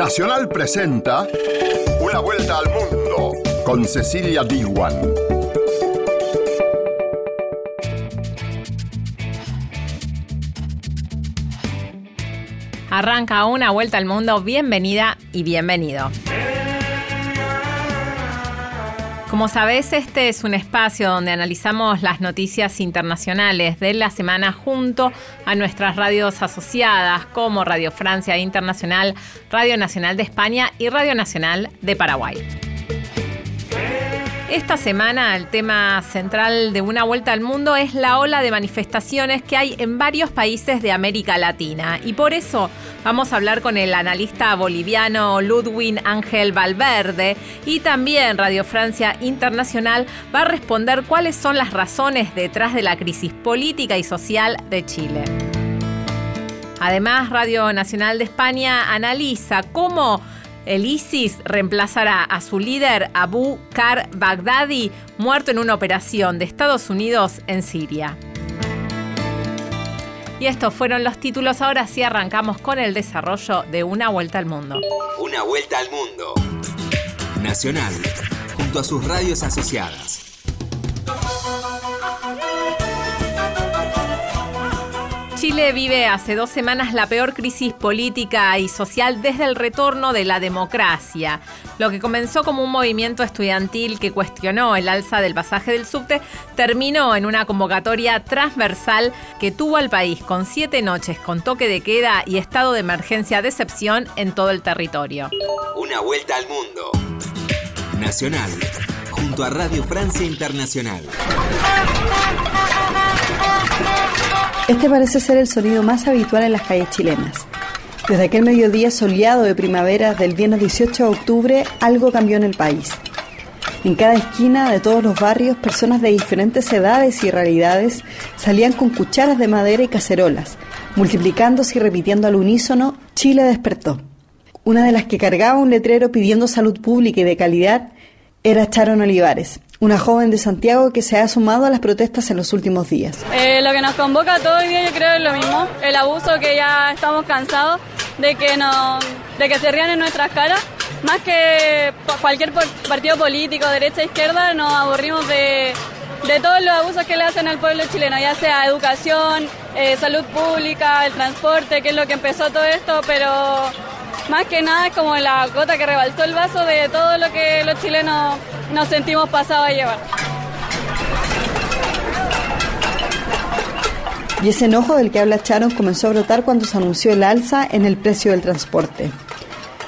Nacional presenta Una vuelta al mundo con Cecilia Diwan. Arranca una vuelta al mundo, bienvenida y bienvenido. Como sabés, este es un espacio donde analizamos las noticias internacionales de la semana junto a nuestras radios asociadas como Radio Francia Internacional, Radio Nacional de España y Radio Nacional de Paraguay. Esta semana el tema central de Una Vuelta al Mundo es la ola de manifestaciones que hay en varios países de América Latina. Y por eso vamos a hablar con el analista boliviano Ludwig Ángel Valverde y también Radio Francia Internacional va a responder cuáles son las razones detrás de la crisis política y social de Chile. Además, Radio Nacional de España analiza cómo el ISIS reemplazará a su líder Abu Kar Baghdadi, muerto en una operación de Estados Unidos en Siria. Y estos fueron los títulos. Ahora sí arrancamos con el desarrollo de Una Vuelta al Mundo. Una Vuelta al Mundo. Nacional, junto a sus radios asociadas. Chile vive hace dos semanas la peor crisis política y social desde el retorno de la democracia. Lo que comenzó como un movimiento estudiantil que cuestionó el alza del pasaje del subte terminó en una convocatoria transversal que tuvo al país con siete noches con toque de queda y estado de emergencia de excepción en todo el territorio. Una vuelta al mundo. Nacional, junto a Radio Francia Internacional. Este parece ser el sonido más habitual en las calles chilenas. Desde aquel mediodía soleado de primavera del viernes 18 de octubre, algo cambió en el país. En cada esquina de todos los barrios, personas de diferentes edades y realidades salían con cucharas de madera y cacerolas, multiplicándose y repitiendo al unísono, Chile despertó. Una de las que cargaba un letrero pidiendo salud pública y de calidad era Charon Olivares, una joven de Santiago que se ha sumado a las protestas en los últimos días. Eh, lo que nos convoca todo el día yo creo es lo mismo, el abuso que ya estamos cansados de que, nos, de que se rían en nuestras caras. Más que cualquier partido político, derecha, izquierda, nos aburrimos de, de todos los abusos que le hacen al pueblo chileno, ya sea educación, eh, salud pública, el transporte, que es lo que empezó todo esto, pero más que nada es como la gota que rebalsó el vaso de todo lo que los chilenos nos sentimos pasados a llevar. Y ese enojo del que habla Charon comenzó a brotar cuando se anunció el alza en el precio del transporte.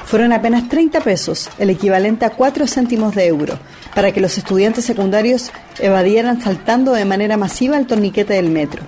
Fueron apenas 30 pesos, el equivalente a 4 céntimos de euro, para que los estudiantes secundarios evadieran saltando de manera masiva el torniquete del metro.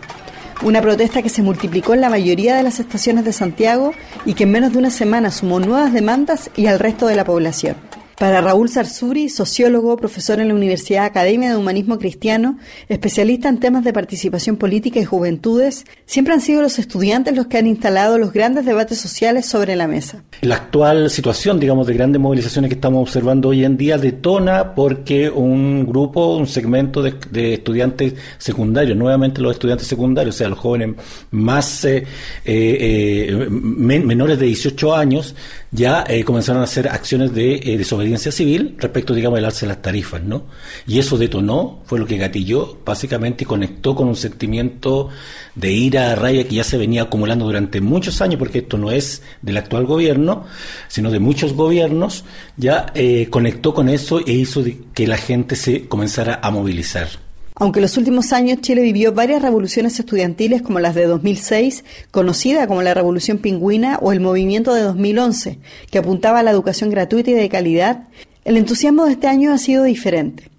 Una protesta que se multiplicó en la mayoría de las estaciones de Santiago y que en menos de una semana sumó nuevas demandas y al resto de la población. Para Raúl Sarsuri, sociólogo, profesor en la Universidad Academia de Humanismo Cristiano, especialista en temas de participación política y juventudes, siempre han sido los estudiantes los que han instalado los grandes debates sociales sobre la mesa. La actual situación, digamos, de grandes movilizaciones que estamos observando hoy en día detona porque un grupo, un segmento de, estudiantes secundarios, nuevamente los estudiantes secundarios, o sea, los jóvenes más eh, eh, menores de 18 años, ya eh, comenzaron a hacer acciones de desobediencia audiencia civil respecto, digamos, del alza de las tarifas, ¿no? Y eso detonó, fue lo que gatilló, básicamente, conectó con un sentimiento de ira, rabia que ya se venía acumulando durante muchos años, porque esto no es del actual gobierno, sino de muchos gobiernos, ya eh, conectó con eso e hizo que la gente se comenzara a movilizar. Aunque en los últimos años Chile vivió varias revoluciones estudiantiles como las de 2006, conocida como la Revolución Pingüina o el movimiento de 2011, que apuntaba a la educación gratuita y de calidad, el entusiasmo de este año ha sido diferente.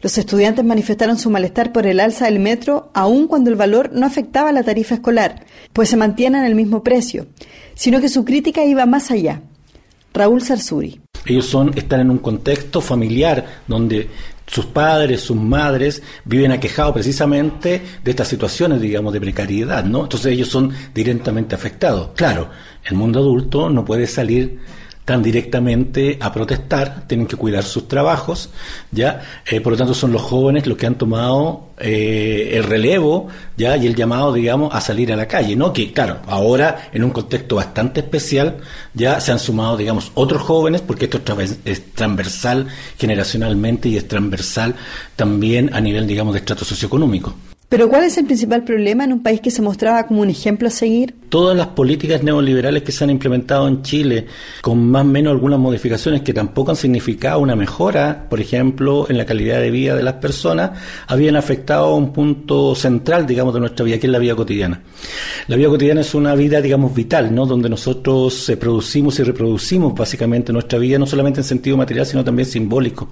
Los estudiantes manifestaron su malestar por el alza del metro, aun cuando el valor no afectaba la tarifa escolar, pues se mantiene en el mismo precio, sino que su crítica iba más allá. Raúl Sarsuri. Ellos son, están en un contexto familiar donde sus padres, sus madres viven aquejados precisamente de estas situaciones, digamos, de precariedad, ¿no? Entonces ellos son directamente afectados. Claro, el mundo adulto no puede salir están directamente a protestar, tienen que cuidar sus trabajos, ¿ya? Eh, por lo tanto, son los jóvenes los que han tomado eh, el relevo, ¿ya? Y el llamado, digamos, a salir a la calle, ¿no? Que, claro, ahora, en un contexto bastante especial, ya se han sumado, digamos, otros jóvenes, porque esto es transversal generacionalmente y es transversal también a nivel, digamos, de estrato socioeconómico. Pero ¿cuál es el principal problema en un país que se mostraba como un ejemplo a seguir? Todas las políticas neoliberales que se han implementado en Chile, con más o menos algunas modificaciones que tampoco han significado una mejora, por ejemplo, en la calidad de vida de las personas, habían afectado a un punto central, digamos, de nuestra vida, que es la vida cotidiana. La vida cotidiana es una vida, digamos, vital, ¿no? Donde nosotros eh, producimos y reproducimos básicamente nuestra vida, no solamente en sentido material, sino también simbólico.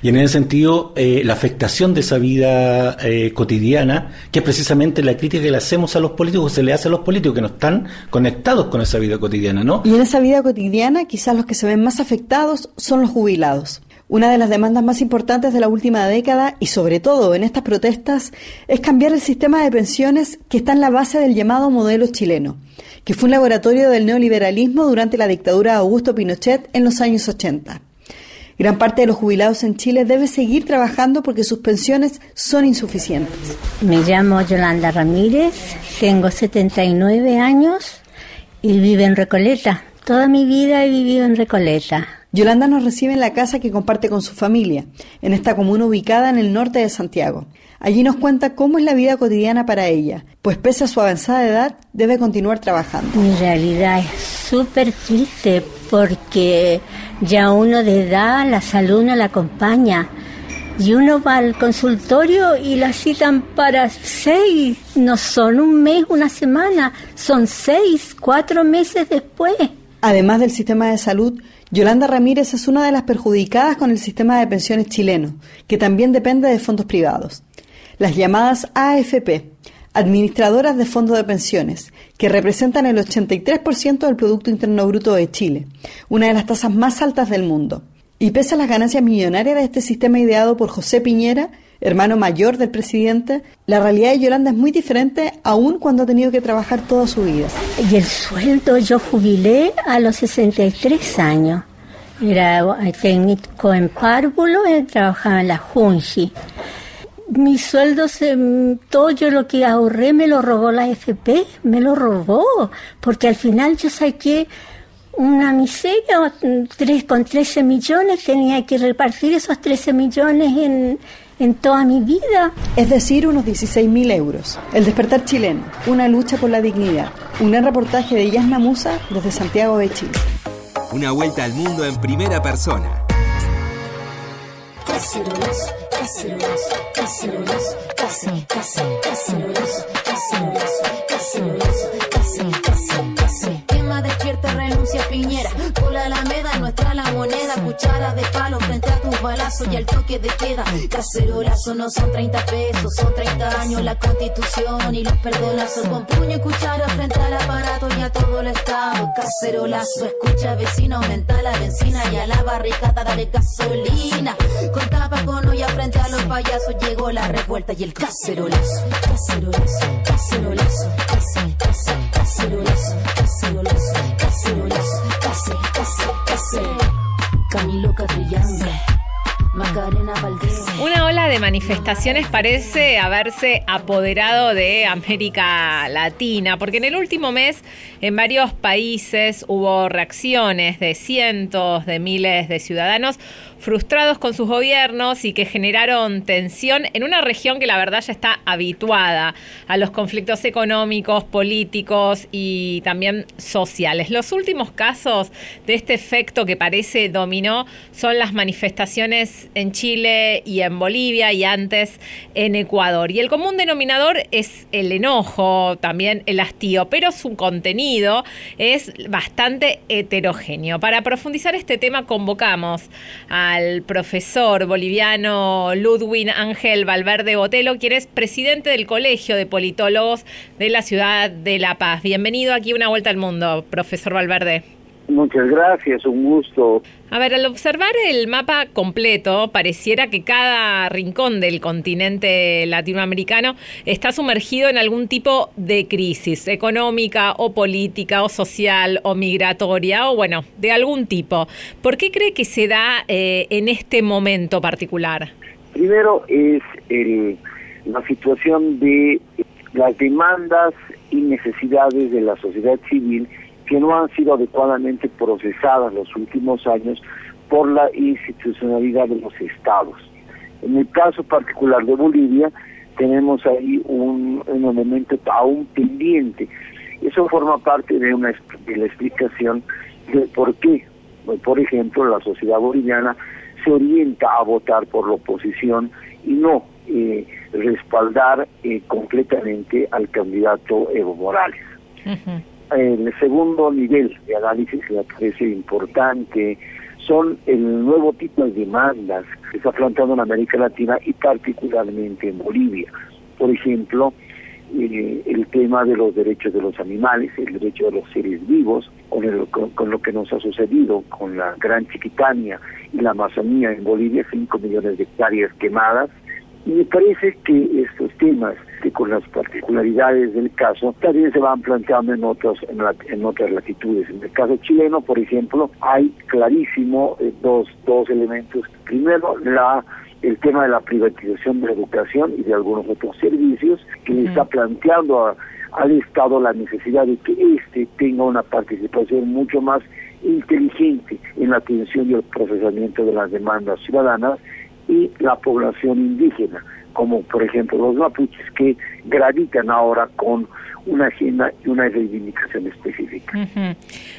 Y en ese sentido, eh, la afectación de esa vida eh, cotidiana que es precisamente la crítica que le hacemos a los políticos, que se le hace a los políticos que no están conectados con esa vida cotidiana, ¿no? Y en esa vida cotidiana, quizás los que se ven más afectados son los jubilados. Una de las demandas más importantes de la última década y sobre todo en estas protestas es cambiar el sistema de pensiones que está en la base del llamado modelo chileno, que fue un laboratorio del neoliberalismo durante la dictadura de Augusto Pinochet en los años 80. Gran parte de los jubilados en Chile debe seguir trabajando porque sus pensiones son insuficientes. Me llamo Yolanda Ramírez, tengo 79 años y vivo en Recoleta. Toda mi vida he vivido en Recoleta. Yolanda nos recibe en la casa que comparte con su familia, en esta comuna ubicada en el norte de Santiago. Allí nos cuenta cómo es la vida cotidiana para ella, pues pese a su avanzada edad, debe continuar trabajando. Mi realidad es súper triste porque ya uno de edad, la salud no la acompaña. Y uno va al consultorio y la citan para seis, no son un mes, una semana, son seis, cuatro meses después. Además del sistema de salud, Yolanda Ramírez es una de las perjudicadas con el sistema de pensiones chileno, que también depende de fondos privados. Las llamadas AFP, administradoras de fondos de pensiones, que representan el 83% del Producto Interno Bruto de Chile, una de las tasas más altas del mundo. Y pese a las ganancias millonarias de este sistema ideado por José Piñera, hermano mayor del presidente, la realidad de Yolanda es muy diferente aún cuando ha tenido que trabajar toda su vida. Y el sueldo yo jubilé a los 63 años. Era técnico en párvulo y trabajaba en la Junji mi sueldo, se, todo yo lo que ahorré me lo robó la FP, me lo robó, porque al final yo saqué una miseria, tres, con 13 millones, tenía que repartir esos 13 millones en, en toda mi vida. Es decir, unos 16 mil euros. El despertar chileno, una lucha por la dignidad. Un gran reportaje de Yasna Musa desde Santiago de Chile. Una vuelta al mundo en primera persona. Cacerolas, cacerolas, cacerolas, casi, casi, cacerolas, cacerolas, cacerolas, casi, casi, Piñera. La Alameda, nuestra la moneda. Cuchara de palo frente a tus balazos y al toque de queda. Cacerolazo no son 30 pesos, son 30 años la constitución y los perdonazos. Con puño y cuchara frente al aparato y a todo el estado. Cacerolazo, escucha vecino, aumenta la benzina y a la barricada dale gasolina. Con tapacono y frente a los payasos llegó la revuelta y el. Cacerolazo, cacerolazo, manifestaciones parece haberse apoderado de América Latina, porque en el último mes en varios países hubo reacciones de cientos de miles de ciudadanos frustrados con sus gobiernos y que generaron tensión en una región que la verdad ya está habituada a los conflictos económicos, políticos y también sociales. Los últimos casos de este efecto que parece dominó son las manifestaciones en Chile y en Bolivia y antes en Ecuador. Y el común denominador es el enojo, también el hastío, pero su contenido es bastante heterogéneo. Para profundizar este tema convocamos a al profesor boliviano Ludwig Ángel Valverde Botelo, quien es presidente del Colegio de Politólogos de la ciudad de La Paz. Bienvenido aquí una vuelta al mundo, profesor Valverde. Muchas gracias, un gusto. A ver, al observar el mapa completo, pareciera que cada rincón del continente latinoamericano está sumergido en algún tipo de crisis económica o política o social o migratoria o bueno, de algún tipo. ¿Por qué cree que se da eh, en este momento particular? Primero es el, la situación de las demandas y necesidades de la sociedad civil que no han sido adecuadamente procesadas los últimos años por la institucionalidad de los estados. En el caso particular de Bolivia, tenemos ahí un, elemento aún pendiente. Eso forma parte de, una, de la explicación de por qué, por ejemplo, la sociedad boliviana se orienta a votar por la oposición y no eh, respaldar eh, completamente al candidato Evo Morales. El segundo nivel de análisis que me parece importante son el nuevo tipo de demandas que está planteando en América Latina y particularmente en Bolivia. Por ejemplo, eh, el tema de los derechos de los animales, el derecho de los seres vivos, con, el, con, lo que nos ha sucedido con la Gran Chiquitania y la Amazonía en Bolivia, 5 millones de hectáreas quemadas, y me parece que estos temas, que con las particularidades del caso, también se van planteando en, otros, en, otras latitudes. En el caso chileno, por ejemplo, hay clarísimo eh, dos, dos elementos. Primero, la el tema de la privatización de la educación y de algunos otros servicios, que está planteando al Estado la necesidad de que éste tenga una participación mucho más inteligente en la atención y el procesamiento de las demandas ciudadanas y la población indígena, como por ejemplo los mapuches que gravitan ahora con una agenda y una reivindicación específica.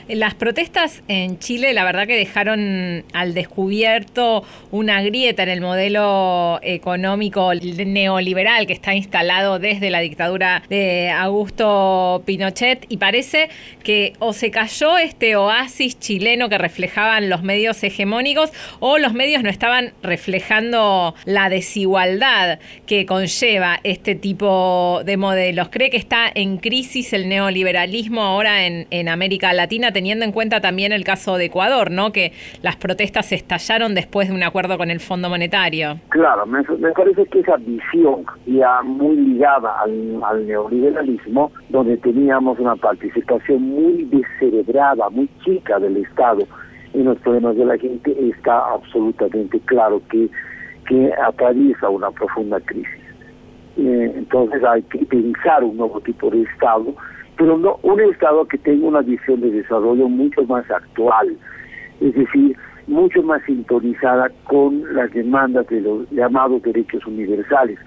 Las protestas en Chile, la verdad que dejaron al descubierto una grieta en el modelo económico neoliberal que está instalado desde la dictadura de Augusto Pinochet y parece que o se cayó este oasis chileno que reflejaban los medios hegemónicos o los medios no estaban reflejando la desigualdad que conlleva este tipo de modelos. ¿Cree que está en crisis el neoliberalismo ahora en, en América Latina, teniendo en cuenta también el caso de Ecuador, ¿no? Que las protestas estallaron después de un acuerdo con el Fondo Monetario. Claro, me, parece que esa visión ya muy ligada al, al neoliberalismo, donde teníamos una participación muy descerebrada, muy chica del Estado en los problemas de la gente, está absolutamente claro que, que atraviesa una profunda crisis. Eh, entonces hay que pensar un nuevo tipo de Estado, pero no un Estado que tenga una visión de desarrollo mucho más actual, es decir, mucho más sintonizada con las demandas de los llamados derechos universales,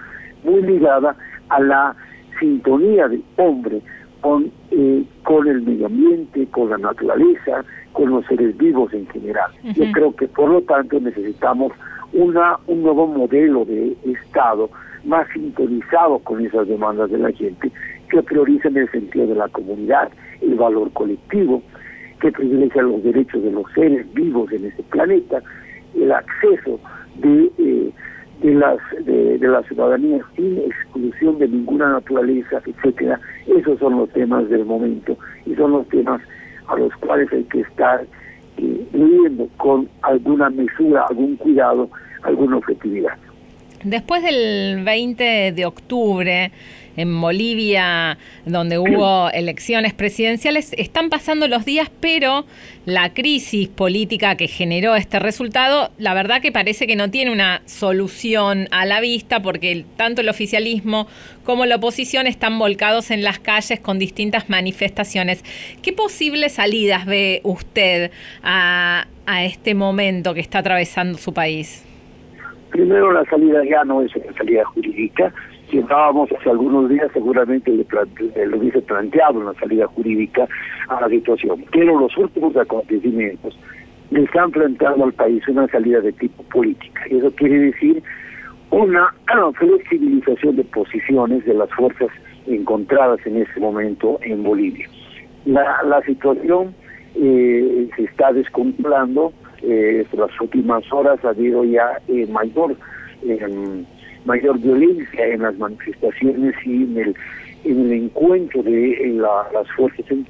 muy ligada a la sintonía del hombre con, eh, con el medio ambiente, con la naturaleza, con los seres vivos en general. Yo creo que por lo tanto necesitamos una un nuevo modelo de Estado más sintonizado con esas demandas de la gente, que en el sentido de la comunidad, el valor colectivo, que privilegia los derechos de los seres vivos en este planeta, el acceso de, eh, de, las, de, la ciudadanía sin exclusión de ninguna naturaleza, etcétera. Esos son los temas del momento y son los temas a los cuales hay que estar eh, leyendo con alguna mesura, algún cuidado, alguna objetividad. Después del 20 de octubre, en Bolivia, donde hubo elecciones presidenciales, están pasando los días, pero la crisis política que generó este resultado, la verdad que parece que no tiene una solución a la vista, porque tanto el oficialismo como la oposición están volcados en las calles con distintas manifestaciones. ¿Qué posibles salidas ve usted a, a este momento que está atravesando su país? Primero, la salida ya no es una salida jurídica. Si estábamos hace algunos días, seguramente le, lo hubiese planteado una salida jurídica a la situación. Pero los últimos acontecimientos le están planteando al país una salida de tipo política. Eso quiere decir una flexibilización de posiciones de las fuerzas encontradas en ese momento en Bolivia. La, la situación eh, se está descontrolando eh, las últimas horas ha habido ya eh, mayor mayor violencia en las manifestaciones y en el en el encuentro de las fuerzas en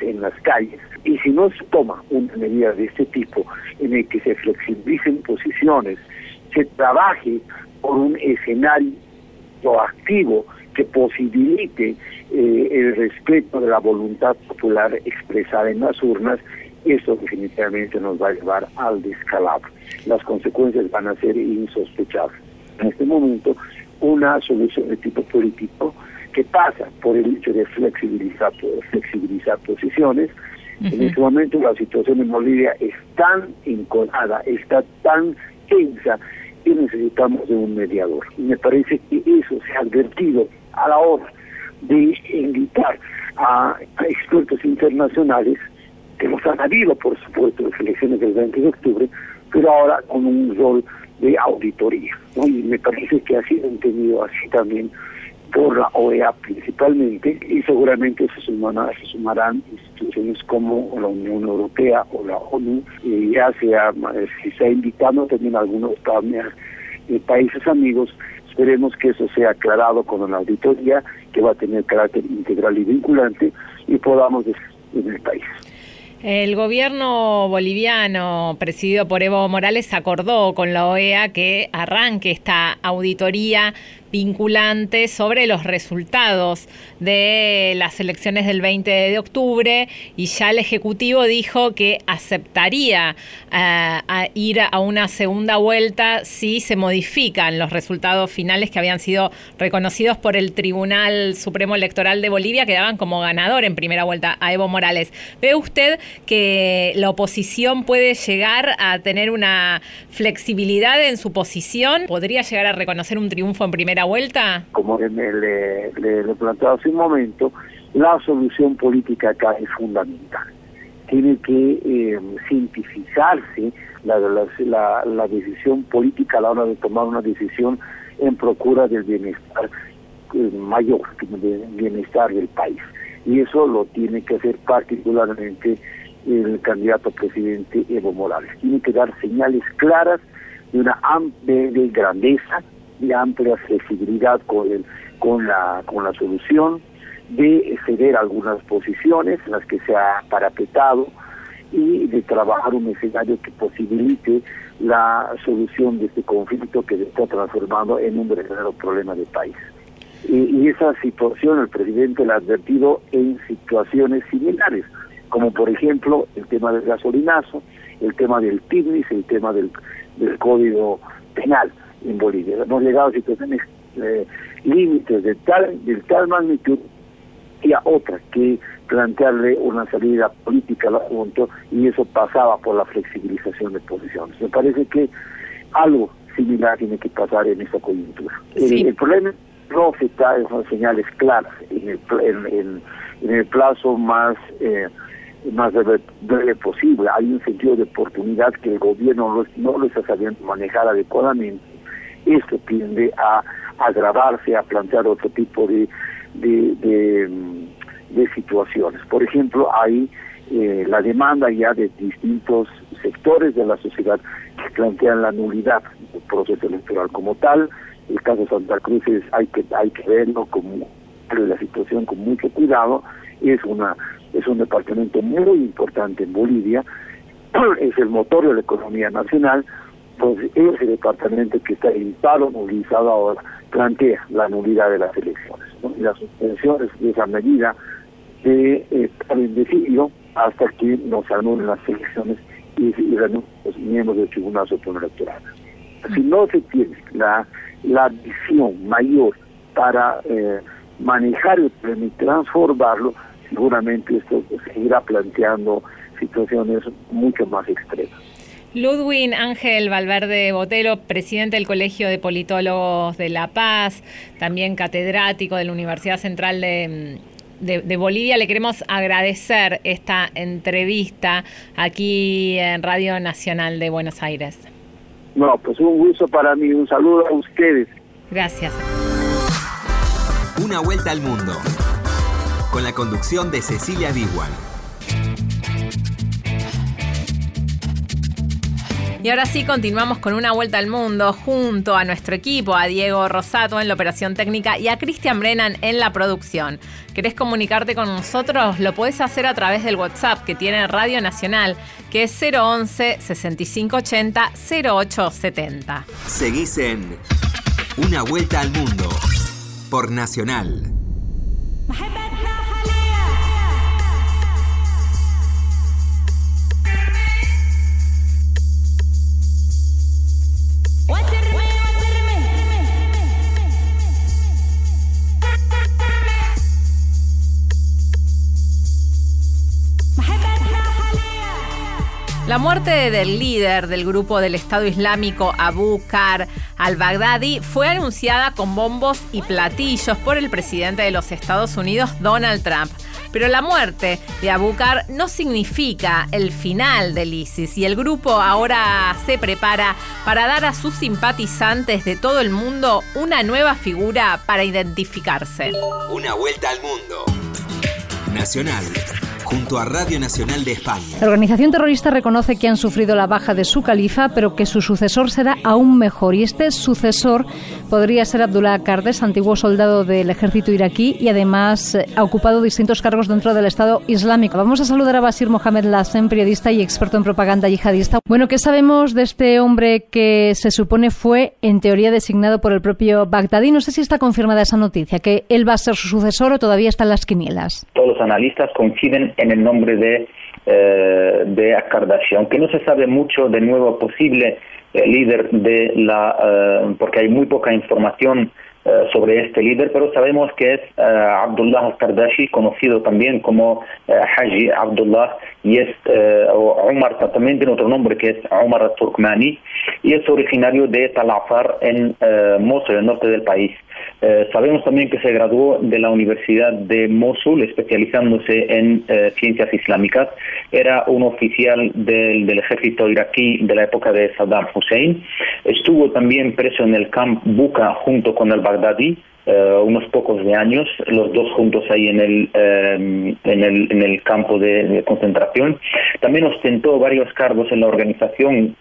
en las calles. Y si no se toma una medida de este tipo en el que se flexibilicen posiciones, se trabaje por un escenario activo que posibilite eh, el respeto de la voluntad popular expresada en las urnas, eso definitivamente nos va a llevar al descalabro. Las consecuencias van a ser insospechables. En este momento, una solución de tipo político que pasa por el hecho de flexibilizar, flexibilizar posiciones. En este momento la situación en Bolivia es tan encolada, está tan tensa y necesitamos de un mediador. Y me parece que eso se ha advertido a la hora de invitar a, expertos internacionales han habido, por supuesto, las elecciones del 20 de octubre, pero ahora con un rol de auditoría. Y me parece que ha sido entendido así también por la OEA principalmente y seguramente se, sumarán, se sumarán instituciones como la Unión Europea o la ONU y ya sea, si se ha invitado también algunos eh, países amigos esperemos que eso sea aclarado con la auditoría que va a tener carácter integral y vinculante y podamos en el país. El gobierno boliviano, presidido por Evo Morales, acordó con la OEA que arranque esta auditoría vinculante sobre los resultados de las elecciones del 20 de octubre y ya el Ejecutivo dijo que aceptaría eh, ir a una segunda vuelta si se modifican los resultados finales que habían sido reconocidos por el Tribunal Supremo Electoral de Bolivia, que daban como ganador en primera vuelta a Evo Morales. ¿Ve usted que la oposición puede llegar a tener una flexibilidad en su posición? ¿Podría llegar a reconocer un triunfo en primera vuelta? Como le, le, le, planteaba hace un momento, la solución política acá es fundamental. Tiene que eh, cientificarse la, decisión política a la hora de tomar una decisión en procura del bienestar eh, mayor, del bienestar del país. Y eso lo tiene que hacer particularmente el candidato presidente Evo Morales. Tiene que dar señales claras de una amplia de grandeza, de amplia flexibilidad con, el, con, la, con la solución, de ceder algunas posiciones en las que se ha parapetado y de trabajar un escenario que posibilite la solución de este conflicto que se está transformando en un verdadero problema de país. Y, y esa situación el presidente la ha advertido en situaciones similares, como por ejemplo el tema del gasolinazo, el tema del TIGNIS, el tema del, del Código Penal en Bolivia. Hemos llegado a situaciones eh, límites de tal, de tal magnitud y a otra que plantearle una salida política al asunto y eso pasaba por la flexibilización de posiciones. Me parece que algo similar tiene que pasar en esta coyuntura. El, problema no se está en señales claras en el, en, en, el plazo más eh, más breve, posible. Hay un sentido de oportunidad que el gobierno no lo está sabiendo manejar adecuadamente esto tiende a agravarse, a plantear otro tipo de, de, situaciones. Por ejemplo, hay eh, la demanda ya de distintos sectores de la sociedad que plantean la nulidad del proceso electoral como tal. El caso de Santa Cruz es, hay que hay que verlo como la situación con mucho cuidado. Es una es un departamento muy importante en Bolivia, es el motor de la economía nacional, pues ese departamento que está en paro movilizado ahora plantea la nulidad de las elecciones y las suspensiones de esa medida de estar indecidio hasta que nos anulen las elecciones y, y los miembros del Tribunal Supremo Electoral. Si no se tiene la, la visión mayor para eh, manejar el problema y transformarlo, seguramente esto seguirá planteando situaciones mucho más extremas. Ludwig Ángel Valverde Botelo, presidente del Colegio de Politólogos de La Paz, también catedrático de la Universidad Central de, de, Bolivia. Le queremos agradecer esta entrevista aquí en Radio Nacional de Buenos Aires. No, pues un gusto para mí. Un saludo a ustedes. Gracias. Una vuelta al mundo. Con la conducción de Cecilia Biguan. Y ahora sí, continuamos con una vuelta al mundo junto a nuestro equipo, a Diego Rosato en la operación técnica y a Cristian Brennan en la producción. ¿Querés comunicarte con nosotros? Lo podés hacer a través del WhatsApp que tiene Radio Nacional, que es 011 6580 0870. Seguís en Una Vuelta al Mundo por Nacional. La muerte del líder del grupo del Estado Islámico Abu Kar al-Baghdadi fue anunciada con bombos y platillos por el presidente de los Estados Unidos, Donald Trump. Pero la muerte de Abu Kar no significa el final del ISIS y el grupo ahora se prepara para dar a sus simpatizantes de todo el mundo una nueva figura para identificarse. Una vuelta al mundo. Nacional junto a Radio Nacional de España. La organización terrorista reconoce que han sufrido la baja de su califa, pero que su sucesor será aún mejor. Y este sucesor podría ser Abdullah Kardes, antiguo soldado del ejército iraquí y además eh, ha ocupado distintos cargos dentro del Estado Islámico. Vamos a saludar a Basir Mohamed Lassen, periodista y experto en propaganda yihadista. Bueno, ¿qué sabemos de este hombre que se supone fue, en teoría, designado por el propio Bagdadi? No sé si está confirmada esa noticia, que él va a ser su sucesor o todavía está en las quinielas. Todos los analistas coinciden en el nombre de, eh, de Kardashian, aunque no se sabe mucho de nuevo posible eh, líder de la, eh, porque hay muy poca información eh, sobre este líder, pero sabemos que es Abdullah al-Kardashi, conocido también como Haji Abdullah, y es Omar, también tiene otro nombre que es Omar al-Turkmani, y es originario de Talafar en Mosul, el norte del país. Eh, sabemos también que se graduó de la Universidad de Mosul, especializándose en eh, ciencias islámicas. Era un oficial del, ejército iraquí de la época de Saddam Hussein. Estuvo también preso en el camp Buka junto con el Baghdadi. Eh, unos pocos de años, los dos juntos ahí en el, en el, en el campo de, concentración. También ostentó varios cargos en la organización.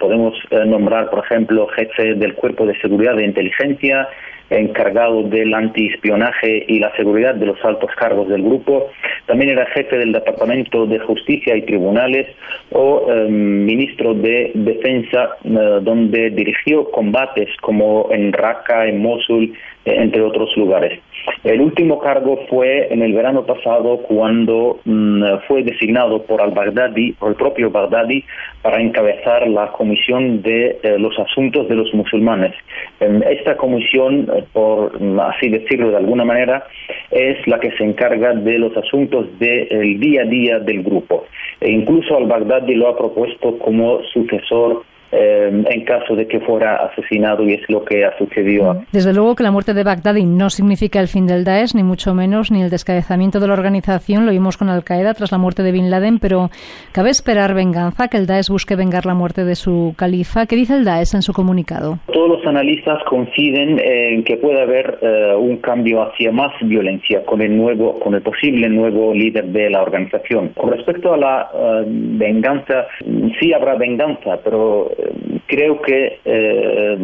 podemos nombrar, por ejemplo, jefe del Cuerpo de Seguridad de Inteligencia, encargado del antiespionaje y la seguridad de los altos cargos del grupo. También era jefe del Departamento de Justicia y Tribunales o em, ministro de Defensa, eh, donde dirigió combates como en Raqqa, en Mosul, entre otros lugares. El último cargo fue en el verano pasado cuando mm, fue designado por al-Baghdadi, por el propio Baghdadi, para encabezar la comisión de eh, los asuntos de los musulmanes. Em, esta comisión, eh, por mm, así decirlo de alguna manera, es la que se encarga de los asuntos del día a día del grupo. E incluso al-Baghdadi lo ha propuesto como sucesor eh, en caso de que fuera asesinado y es lo que ha sucedido. Desde luego que la muerte de Baghdadi no significa el fin del Daesh, ni mucho menos, ni el descabezamiento de la organización. Lo vimos con Al-Qaeda tras la muerte de Bin Laden, pero ¿cabe esperar venganza? ¿Que el Daesh busque vengar la muerte de su califa? ¿Qué dice el Daesh en su comunicado? Todos los analistas coinciden en que puede haber eh, un cambio hacia más violencia con el nuevo, con el posible nuevo líder de la organización. Con respecto a la eh, venganza, sí habrá venganza, pero creo que eh,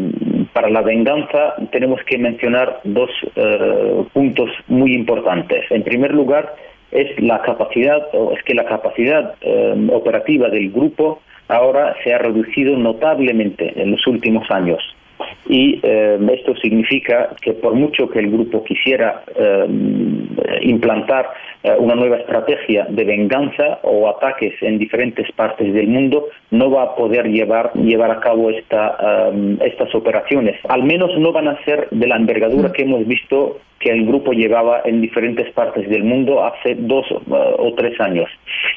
para la venganza tenemos que mencionar dos eh, puntos muy importantes. En primer lugar, es la capacidad, o es que la capacidad eh, operativa del grupo ahora se ha reducido notablemente en los últimos años. Y esto significa que por mucho que el grupo quisiera implantar eh, una nueva estrategia de venganza o ataques en diferentes partes del mundo, no va a poder llevar, llevar a cabo esta, um, estas operaciones. Al menos no van a ser de la envergadura que hemos visto que el grupo llevaba en diferentes partes del mundo hace dos uh, o tres años.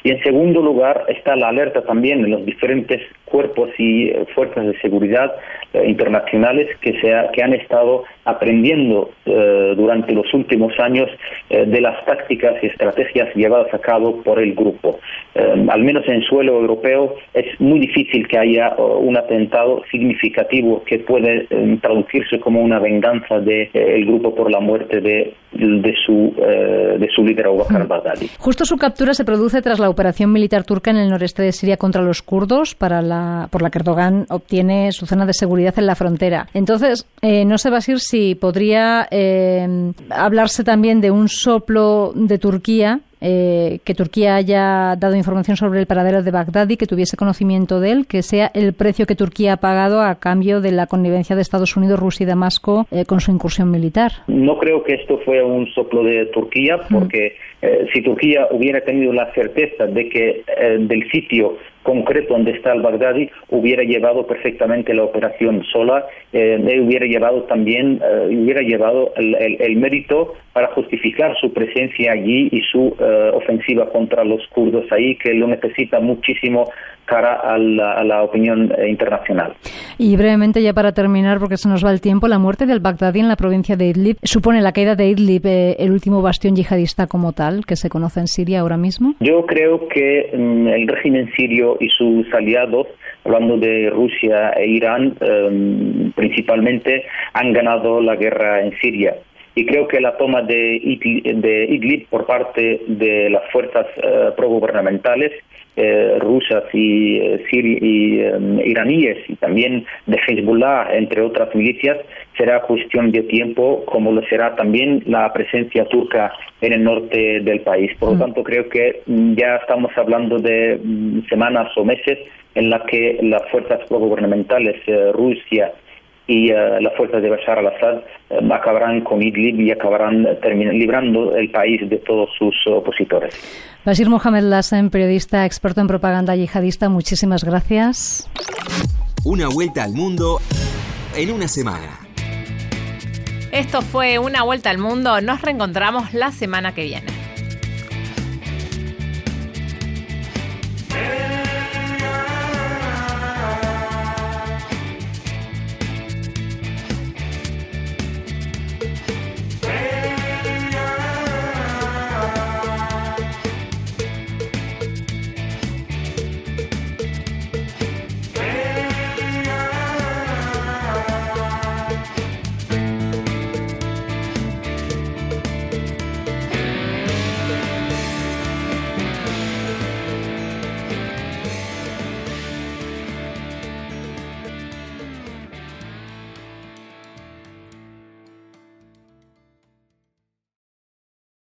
Y en segundo lugar está la alerta también en los diferentes cuerpos y eh, fuerzas de seguridad eh, internacionales que, se que han estado aprendiendo durante los últimos años de las tácticas y estrategias llevadas a cabo por el grupo. Eh, al menos en suelo europeo es muy difícil que haya un atentado significativo que puede eh, traducirse como una venganza del de, eh, grupo por la muerte de, su, eh, de su líder Abu Bakr al-Baghdadi. Justo su captura se produce tras la operación militar turca en el noreste de Siria contra los kurdos, para la, por la que Erdogan obtiene su zona de seguridad en la frontera. Entonces, eh, no sé, Basir, si podría eh, hablarse también de un soplo de Turquía eh, que Turquía haya dado información sobre el paradero de Bagdadi, que tuviese conocimiento de él, que sea el precio que Turquía ha pagado a cambio de la connivencia de Estados Unidos, Rusia y Damasco eh, con su incursión militar. No creo que esto fue un soplo de Turquía, porque eh, si Turquía hubiera tenido la certeza de que del sitio concreto donde está el Bagdadi hubiera llevado perfectamente la operación sola, eh, hubiera llevado también, eh, hubiera llevado el, mérito para justificar su presencia allí y su eh, ofensiva contra los kurdos ahí, que lo necesita muchísimo cara a la, opinión eh, internacional. Y brevemente, ya para terminar, porque se nos va el tiempo, la muerte del Bagdadi en la provincia de Idlib supone la caída de Idlib, el último bastión yihadista como tal que se conoce en Siria ahora mismo. Yo creo que mm, el régimen sirio y sus aliados, hablando de Rusia e Irán, em, principalmente han ganado la guerra en Siria. Y creo que la toma de Idlib, por parte de las fuerzas uh, progubernamentales eh, rusas y, eh, y em, iraníes y también de Hezbollah, entre otras milicias, será cuestión de tiempo, como lo será también la presencia turca en el norte del país. Por lo mm. tanto, creo que mm, ya estamos hablando de mm, semanas o meses en las que las fuerzas progubernamentales, eh, Rusia y uh, las fuerzas de Bashar al-Assad uh, acabarán con Idlib y acabarán librando el país de todos sus opositores. Basir Mohamed Lassen, periodista experto en propaganda yihadista, muchísimas gracias. Una vuelta al mundo en una semana. Esto fue Una vuelta al mundo. Nos reencontramos la semana que viene.